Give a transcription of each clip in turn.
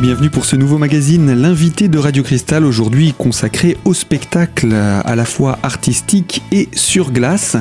et bienvenue pour ce nouveau magazine, l'invité de Radio Cristal, aujourd'hui consacré au spectacle à la fois artistique et sur glace.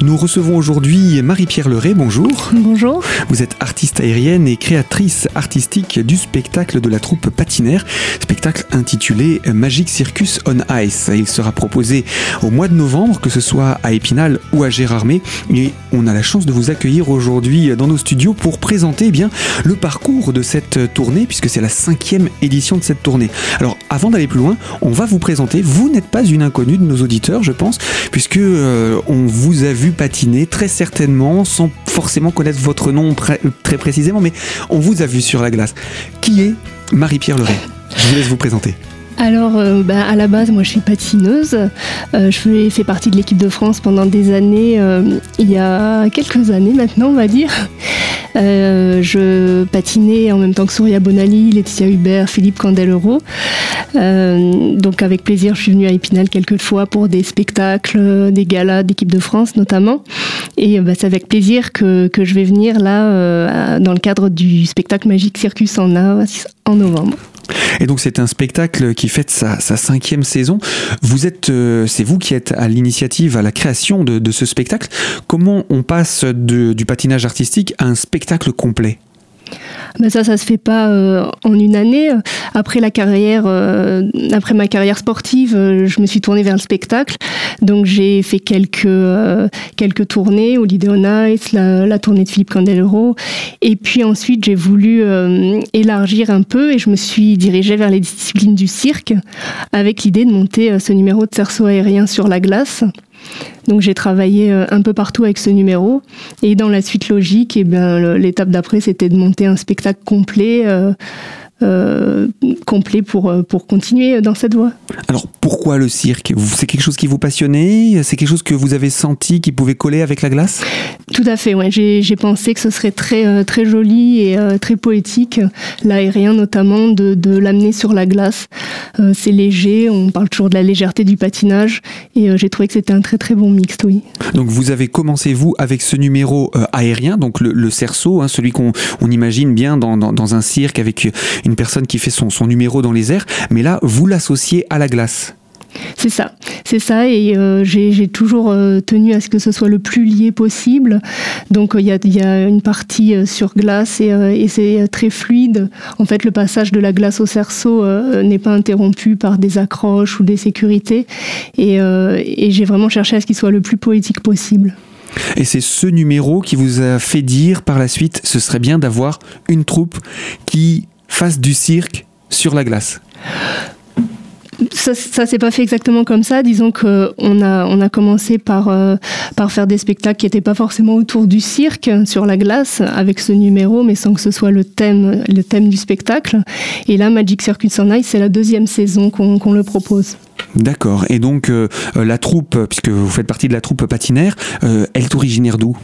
Nous recevons aujourd'hui Marie-Pierre Leray, bonjour. Bonjour. Vous êtes artiste aérienne et créatrice artistique du spectacle de la troupe patinaire, spectacle intitulé Magic Circus on Ice. Il sera proposé au mois de novembre, que ce soit à Épinal ou à Gérardmer, et on a la chance de vous accueillir aujourd'hui dans nos studios pour présenter eh bien le parcours de cette tournée, puisque c'est la cinquième édition de cette tournée. Alors avant d'aller plus loin, on va vous présenter. Vous n'êtes pas une inconnue de nos auditeurs, je pense, puisque euh, on vous a vu patiner très certainement, sans forcément connaître votre nom très précisément, mais on vous a vu sur la glace. Qui est Marie-Pierre Leray Je vous laisse vous présenter. Alors, euh, bah, à la base, moi, je suis patineuse. Euh, je fais, partie de l'équipe de France pendant des années, il y a quelques années maintenant, on va dire. Euh, je patinais en même temps que Souria Bonali, Laetitia Hubert, Philippe Candelero. Euh, donc avec plaisir, je suis venue à Épinal quelques fois pour des spectacles, des galas d'équipe de France notamment. Et bah, c'est avec plaisir que, je vais venir là euh, dans le cadre du spectacle Magique Circus en A en novembre. Et donc c'est un spectacle qui fête sa, cinquième saison. Vous êtes, euh, c'est vous qui êtes à l'initiative, à la création de, ce spectacle. Comment on passe du patinage artistique à un spectacle complet? Mais ça, ça se fait pas euh, en une année. Après la carrière, euh, après ma carrière sportive, euh, je me suis tournée vers le spectacle. Donc j'ai fait quelques quelques tournées, Holiday on Ice, la, la, tournée de Philippe Candelero, et puis ensuite j'ai voulu élargir un peu et je me suis dirigée vers les disciplines du cirque avec l'idée de monter ce numéro de cerceau aérien sur la glace. Donc j'ai travaillé euh, un peu partout avec ce numéro. Et dans la suite logique, eh bien, l'étape d'après, c'était de monter un spectacle complet. Euh, euh, complet pour, euh, pour continuer dans cette voie. Alors pourquoi le cirque? C'est quelque chose qui vous passionnait? C'est quelque chose que vous avez senti qui pouvait coller avec la glace? Tout à fait, ouais. j'ai pensé que ce serait très, euh, très joli et très poétique, l'aérien notamment, de, de l'amener sur la glace. C'est léger, on parle toujours de la légèreté du patinage et j'ai trouvé que c'était un très très bon mixte, oui. Donc vous avez commencé vous avec ce numéro aérien, donc le, cerceau, hein, celui qu'on on imagine bien dans, dans, dans un cirque avec une personne qui fait son, son numéro dans les airs, mais là, vous l'associez à la glace. C'est ça, c'est ça, et euh, j'ai toujours euh, tenu à ce que ce soit le plus lié possible. Donc il y, a, une partie euh, sur glace et, c'est très fluide. En fait, le passage de la glace au cerceau n'est pas interrompu par des accroches ou des sécurités, et, et j'ai vraiment cherché à ce qu'il soit le plus poétique possible. Et c'est ce numéro qui vous a fait dire par la suite, ce serait bien d'avoir une troupe qui fasse du cirque sur la glace ça, ça s'est pas fait exactement comme ça. Disons qu'on a, on a commencé par, euh, par faire des spectacles qui n'étaient pas forcément autour du cirque sur la glace avec ce numéro, mais sans que ce soit le thème, le thème du spectacle. Et là, Magic Circuit on Ice, c'est la deuxième saison qu'on le propose. D'accord. Et donc euh, la troupe, puisque vous faites partie de la troupe patinaire, euh, elle est originaire d'où?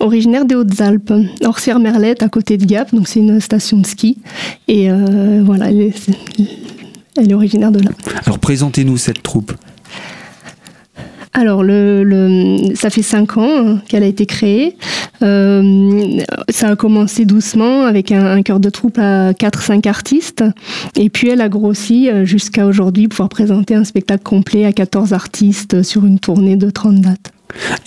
Originaire des Hautes-Alpes, Orsières-Merlette, à côté de Gap. Donc c'est une station de ski. Et euh, voilà, elle est originaire de là. Alors présentez-nous cette troupe. Alors, le, ça fait cinq ans qu'elle a été créée. Euh, ça a commencé doucement avec un, un chœur de troupe à 4-5 artistes. Et puis, elle a grossi euh, jusqu'à aujourd'hui pouvoir présenter un spectacle complet à 14 artistes sur une tournée de 30 dates.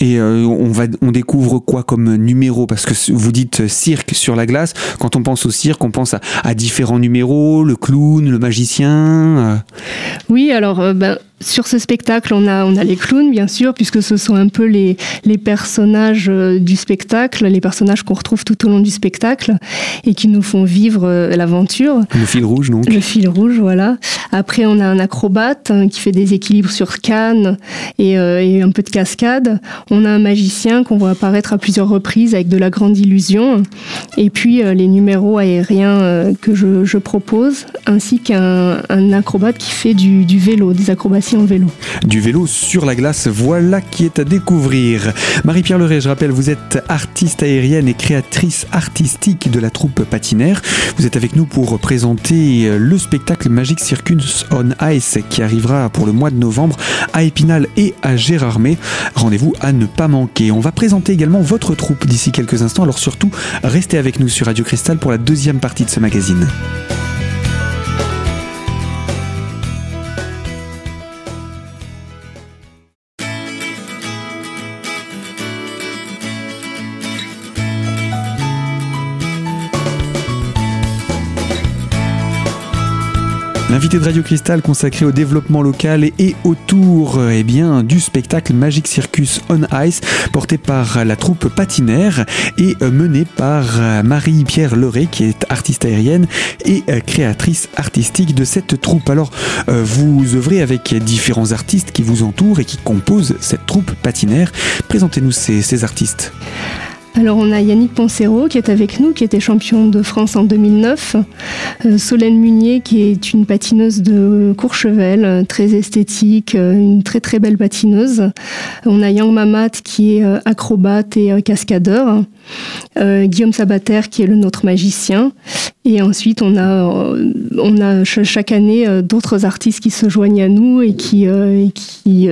Et euh, on, va, on découvre quoi comme numéro? Parce que vous dites cirque sur la glace. Quand on pense au cirque, on pense à, différents numéros, le clown, le magicien. Oui, alors ben, sur ce spectacle, on a, on a les clowns, bien sûr, puisque ce sont un peu les, les personnages euh, du spectacle, les personnages qu'on retrouve tout au long du spectacle et qui nous font vivre euh, l'aventure. Le fil rouge, donc. Le fil rouge, voilà. Après, on a un acrobate hein, qui fait des équilibres sur canne et, euh, et, un peu de cascade. On a un magicien qu'on voit apparaître à plusieurs reprises avec de la grande illusion. Et puis, les numéros aériens que je, propose, ainsi qu'un un acrobate qui fait du, vélo, des acrobaties vélo. Du vélo sur la glace, voilà qui est à découvrir. Marie-Pierre Leray, je rappelle, vous êtes artiste aérienne et créatrice artistique de la troupe patinaire. Vous êtes avec nous pour présenter le spectacle Magic On Ice qui arrivera pour le mois de novembre à Épinal et à Gérardmer. Rendez-vous à ne pas manquer. On va présenter également votre troupe d'ici quelques instants, alors surtout restez avec nous sur Radio Cristal pour la deuxième partie de ce magazine. L'invité de Radio Cristal consacré au développement local et autour eh bien, du spectacle Magic Circus on Ice porté par la troupe patinaire et mené par Marie-Pierre Leray qui est artiste aérienne et créatrice artistique de cette troupe. Alors vous œuvrez avec différents artistes qui vous entourent et qui composent cette troupe patinaire. Présentez-nous ces artistes. Alors on a Yannick Poncero qui est avec nous, qui était champion de France en 2009. Euh, Solène Munier qui est une patineuse de Courchevel, euh, très esthétique, euh, une très très belle patineuse. On a Yang Mamat qui est acrobate et cascadeur. Guillaume Sabater qui est le nôtre magicien. Et ensuite on a, on a chaque année d'autres artistes qui se joignent à nous et qui, qui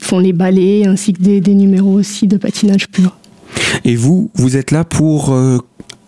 font les ballets ainsi que des, des numéros aussi de patinage pur. Et vous, vous êtes là pour euh,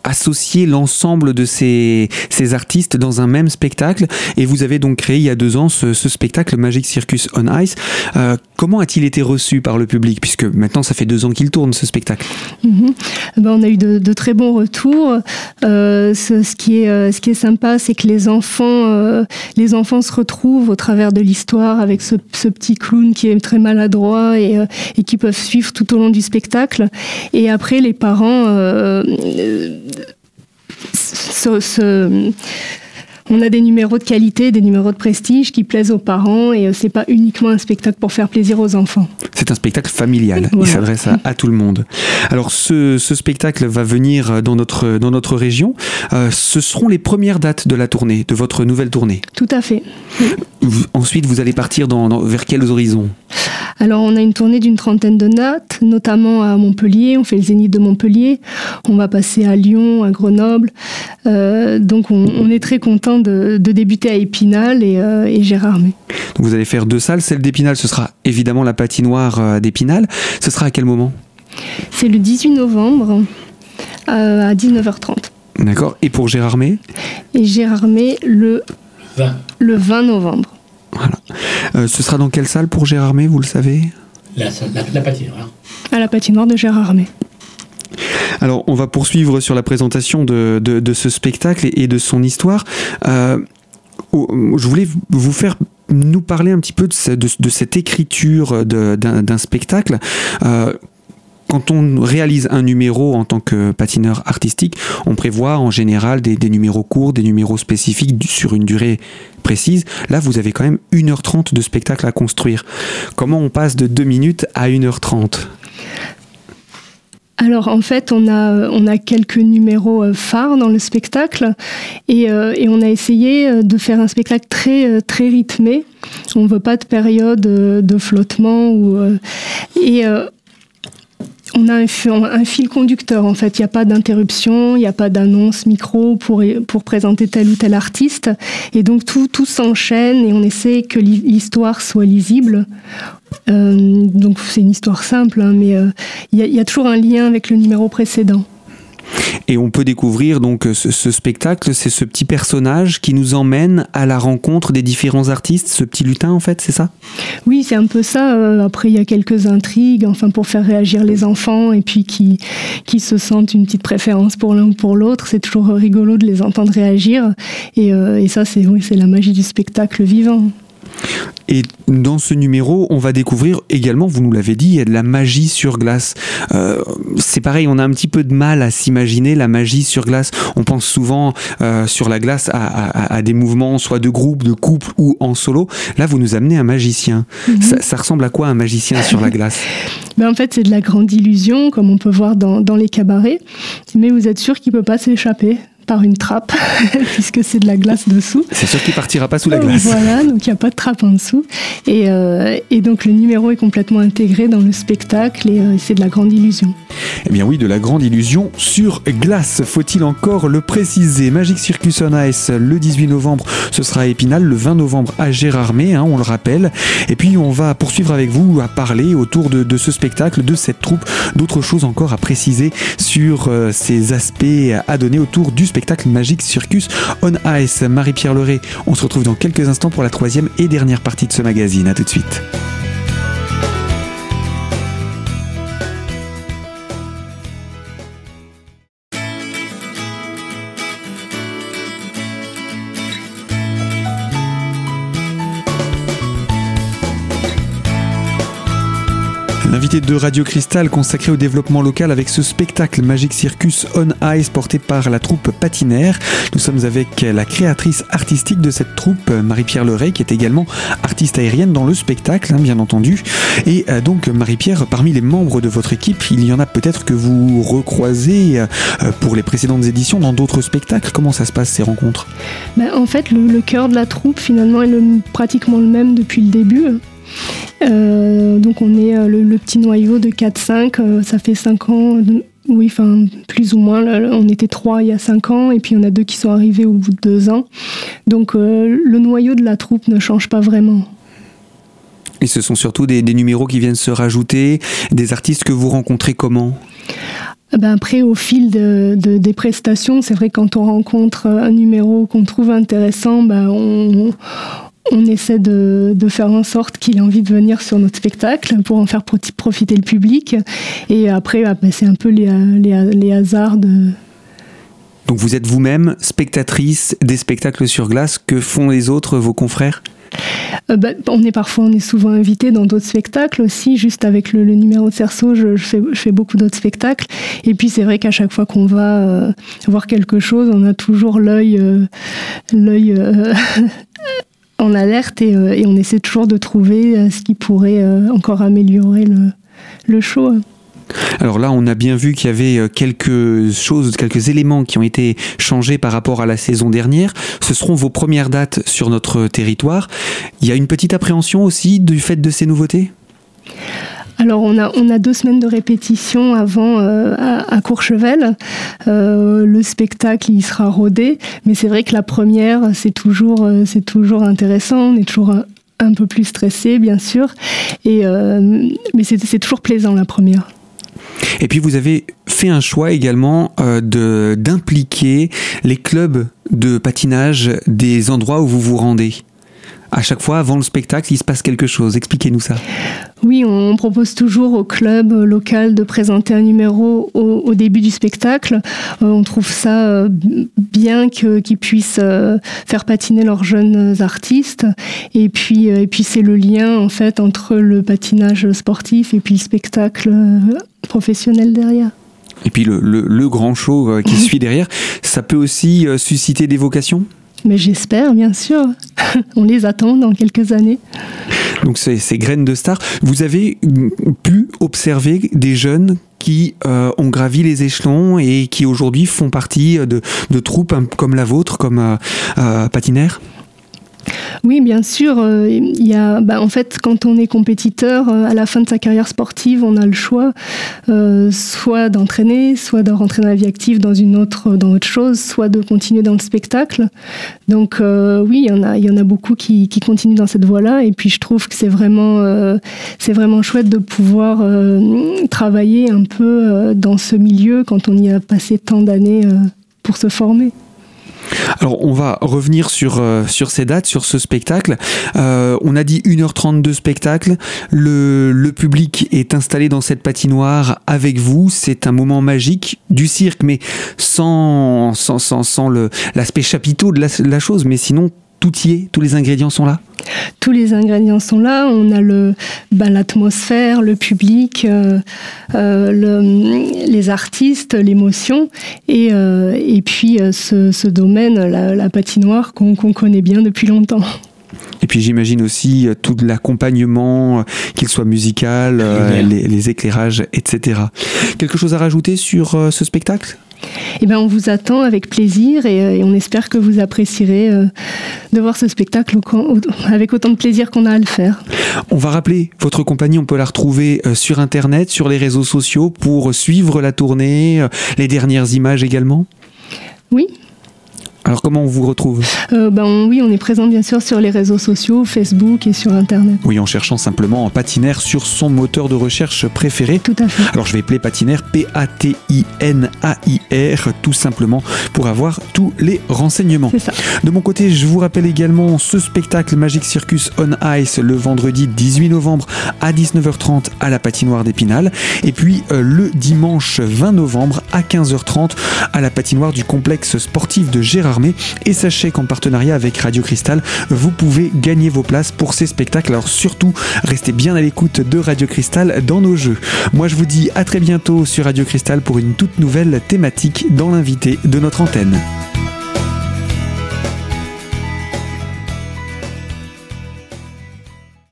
associer l'ensemble de ces, artistes dans un même spectacle. Et vous avez donc créé il y a deux ans ce, spectacle Magic Circus on Ice. Euh, comment a-t-il été reçu par le public Puisque maintenant, ça fait deux ans qu'il tourne ce spectacle. Mhm. ben, on a eu de, très bons retours. Euh, ce, qui est, euh, ce qui est sympa, c'est que les enfants, les enfants se retrouvent au travers de l'histoire avec ce, petit clown qui est très maladroit et, qui peuvent suivre tout au long du spectacle. Et après, les parents on a des numéros de qualité, des numéros de prestige qui plaisent aux parents et euh, c'est pas uniquement un spectacle pour faire plaisir aux enfants. C'est un spectacle familial. Il s'adresse à, tout le monde. Alors ce, spectacle va venir dans notre dans notre région. Euh, ce seront les premières dates de la tournée, de votre nouvelle tournée. Tout à fait. ensuite, vous allez partir dans, vers quels horizons? Alors on a une tournée d'une trentaine de dates, notamment à Montpellier, on fait le Zénith de Montpellier, on va passer à Lyon, à Grenoble. Euh, donc on, est très content de, débuter à Épinal et, euh, et Gérardmer. Donc vous allez faire deux salles, celle d'Épinal ce sera évidemment la patinoire euh, d'Épinal. Ce sera à quel moment? C'est le 18 novembre à 19h30. D'accord. Et pour Gérardmer Et Gérardmer le Le 20 novembre. Voilà. Euh, ce sera dans quelle salle pour Gérardmer, vous le savez? La, patinoire. À la patinoire de Gérardmer. Alors, on va poursuivre sur la présentation de, ce spectacle et, de son histoire. Euh, je voulais vous faire nous parler un petit peu de, cette écriture d'un spectacle. Euh, quand on réalise un numéro en tant que patineur artistique, on prévoit en général des, numéros courts, des numéros spécifiques sur une durée précise. Là, vous avez quand même 1h30 de spectacle à construire. Comment on passe de 2 minutes à 1h30 alors en fait, on a, on a quelques numéros euh, phares dans le spectacle et, euh, on a essayé euh, de faire un spectacle très, très rythmé. On ne veut pas de période de flottement. Ou, on a un, fil conducteur en fait. Il n'y a pas d'interruption, il n'y a pas d'annonce micro pour, pour présenter tel ou tel artiste. Et donc tout, tout s'enchaîne et on essaie que l'histoire soit lisible. Euh, donc c'est une histoire simple, hein, mais euh, il y, a toujours un lien avec le numéro précédent. Et on peut découvrir donc ce, spectacle, c'est ce petit personnage qui nous emmène à la rencontre des différents artistes, ce petit lutin en fait, c'est ça? Oui, c'est un peu ça. Euh, après, il y a quelques intrigues, enfin pour faire réagir les enfants et puis qui, qui se sentent une petite préférence pour l'un ou pour l'autre. C'est toujours rigolo de les entendre réagir. Et, euh, ça, c'est oui, c'est la magie du spectacle vivant. Et dans ce numéro, on va découvrir également, vous nous l'avez dit, il y a de la magie sur glace. Euh, c'est pareil, on a un petit peu de mal à s'imaginer la magie sur glace. On pense souvent euh, sur la glace à, des mouvements, soit de groupe, de couple ou en solo. Là, vous nous amenez un magicien. Mhm. ça, ressemble à quoi un magicien sur la glace? Ben En fait, c'est de la grande illusion, comme on peut voir dans, dans les cabarets. Mais vous êtes sûr qu'il ne peut pas s'échapper? Par une trappe, puisque c'est de la glace dessous. C'est sûr qu'il partira pas sous la glace. Voilà, donc il n'y a pas de trappe en dessous. Et, euh, et, donc le numéro est complètement intégré dans le spectacle et euh, c'est de la grande illusion. Eh bien oui, de la grande illusion sur glace. Faut-il encore le préciser? Magic Circus on Ice le 18 novembre, ce sera à Épinal, le 20 novembre à Gérardmer, hein, on le rappelle. Et puis on va poursuivre avec vous à parler autour de, de ce spectacle, de cette troupe, d'autres choses encore à préciser sur euh, ces aspects à donner autour du spectacle Magic Circus on Ice. Marie-Pierre Leray, on se retrouve dans quelques instants pour la troisième et dernière partie de ce magazine. A tout de suite. L'invité de Radio Cristal consacré au développement local avec ce spectacle Magic Circus on Ice porté par la troupe Patinaire. Nous sommes avec la créatrice artistique de cette troupe, Marie-Pierre Leray, qui est également artiste aérienne dans le spectacle, hein, bien entendu. Et euh, donc, Marie-Pierre, parmi les membres de votre équipe, il y en a peut-être que vous recroisez euh, pour les précédentes éditions dans d'autres spectacles. Comment ça se passe ces rencontres? Ben, En fait, le, cœur de la troupe, finalement, est pratiquement le même depuis le début. Donc on est euh, le, petit noyau de 4-5, euh, ça fait 5 ans, oui, enfin plus ou moins, on était 3 il y a 5 ans et puis il y en a deux qui sont arrivés au bout de 2 ans. Donc le noyau de la troupe ne change pas vraiment. Et ce sont surtout des, numéros qui viennent se rajouter, des artistes que vous rencontrez comment? Ben après, au fil de, des prestations, c'est vrai quand on rencontre un numéro qu'on trouve intéressant, ben on, on essaie de, faire en sorte qu'il ait envie de venir sur notre spectacle pour en faire profiter le public. Et après, ah, bah, c'est un peu les, les, hasards de, donc vous êtes vous-même spectatrice des spectacles sur glace. Que font les autres, vos confrères? Euh, bah, on est parfois, on est souvent invité dans d'autres spectacles aussi. Juste avec le, numéro de Cerceau, je, fais, beaucoup d'autres spectacles. Et puis c'est vrai qu'à chaque fois qu'on va euh, voir quelque chose, on a toujours l'œil, euh, l'œil en alerte euh, et, on essaie toujours de trouver euh, ce qui pourrait euh, encore améliorer le, show. Alors là, on a bien vu qu'il y avait quelques choses, quelques éléments qui ont été changés par rapport à la saison dernière. Ce seront vos premières dates sur notre territoire. Il y a une petite appréhension aussi du fait de ces nouveautés? Alors on a, deux semaines de répétition avant euh, à, Courchevel. Euh, le spectacle il sera rodé, mais c'est vrai que la première c'est toujours, euh, intéressant. On est toujours un, peu plus stressé bien sûr, et, mais c'est toujours plaisant la première. Et puis vous avez fait un choix également d'impliquer les clubs de patinage des endroits où vous vous rendez à chaque fois, avant le spectacle, il se passe quelque chose. Expliquez-nous ça. Oui, on propose toujours au club local de présenter un numéro au, début du spectacle. Euh, on trouve ça euh, bien qu'ils puissent euh, faire patiner leurs jeunes artistes. Et puis, et puis c'est le lien en fait entre le patinage sportif et puis le spectacle professionnel derrière. Et puis le, le grand show qui suit derrière, ça peut aussi susciter des vocations? Mais j'espère, bien sûr. On les attend dans quelques années. Donc ces, ces graines de stars, vous avez pu observer des jeunes qui euh, ont gravi les échelons et qui aujourd'hui font partie de, troupes comme la vôtre, comme euh, euh Patinaire? Oui, bien sûr. Euh, il y a, bah, en fait, quand on est compétiteur, euh, à la fin de sa carrière sportive, on a le choix euh, soit d'entraîner, soit de rentrer dans la vie active dans une autre, dans autre chose, soit de continuer dans le spectacle. Donc oui, il y en a, il y en a beaucoup qui, qui continuent dans cette voie-là. Et puis je trouve que c'est vraiment, c'est vraiment chouette de pouvoir travailler un peu dans ce milieu quand on y a passé tant d'années pour se former. Alors on va revenir sur, euh, sur ces dates, sur ce spectacle. Euh, on a dit 1h30 de spectacle. Le, le, public est installé dans cette patinoire avec vous. C'est un moment magique du cirque, mais sans, sans, sans, sans l'aspect chapiteau de la, la chose, mais sinon tout y est, tous les ingrédients sont là? Tous les ingrédients sont là. On a le, ben, l'atmosphère, le public, euh, euh, les artistes, l'émotion, et, euh, et puis ce, domaine, la, patinoire qu'on, connaît bien depuis longtemps. Et puis j'imagine aussi tout l'accompagnement, qu'il soit musical, les, les, éclairages, etc. Quelque chose à rajouter sur ce spectacle? Eh ben, on vous attend avec plaisir et, euh, on espère que vous apprécierez euh, de voir ce spectacle avec autant de plaisir qu'on a à le faire. On va rappeler votre compagnie, on peut la retrouver euh, sur Internet, sur les réseaux sociaux pour suivre la tournée, les dernières images également? Oui, alors comment on vous retrouve? Euh, ben, Oui, on est présent bien sûr sur les réseaux sociaux, Facebook et sur Internet. Oui, en cherchant simplement en patinaire sur son moteur de recherche préféré. Tout à fait. Alors je vais appeler patinaire P-A-T-I-N-A-I-R tout simplement pour avoir tous les renseignements. C'est ça. De mon côté, je vous rappelle également ce spectacle Magic Circus on Ice le vendredi 18 novembre à 19h30 à la patinoire d'Épinal et puis euh, le dimanche 20 novembre à 15h30 à la patinoire du complexe sportif de Gérard Et sachez qu'en partenariat avec Radio Cristal, vous pouvez gagner vos places pour ces spectacles. Alors surtout, restez bien à l'écoute de Radio Cristal dans nos jeux. Moi, je vous dis à très bientôt sur Radio Cristal pour une toute nouvelle thématique dans l'invité de notre antenne.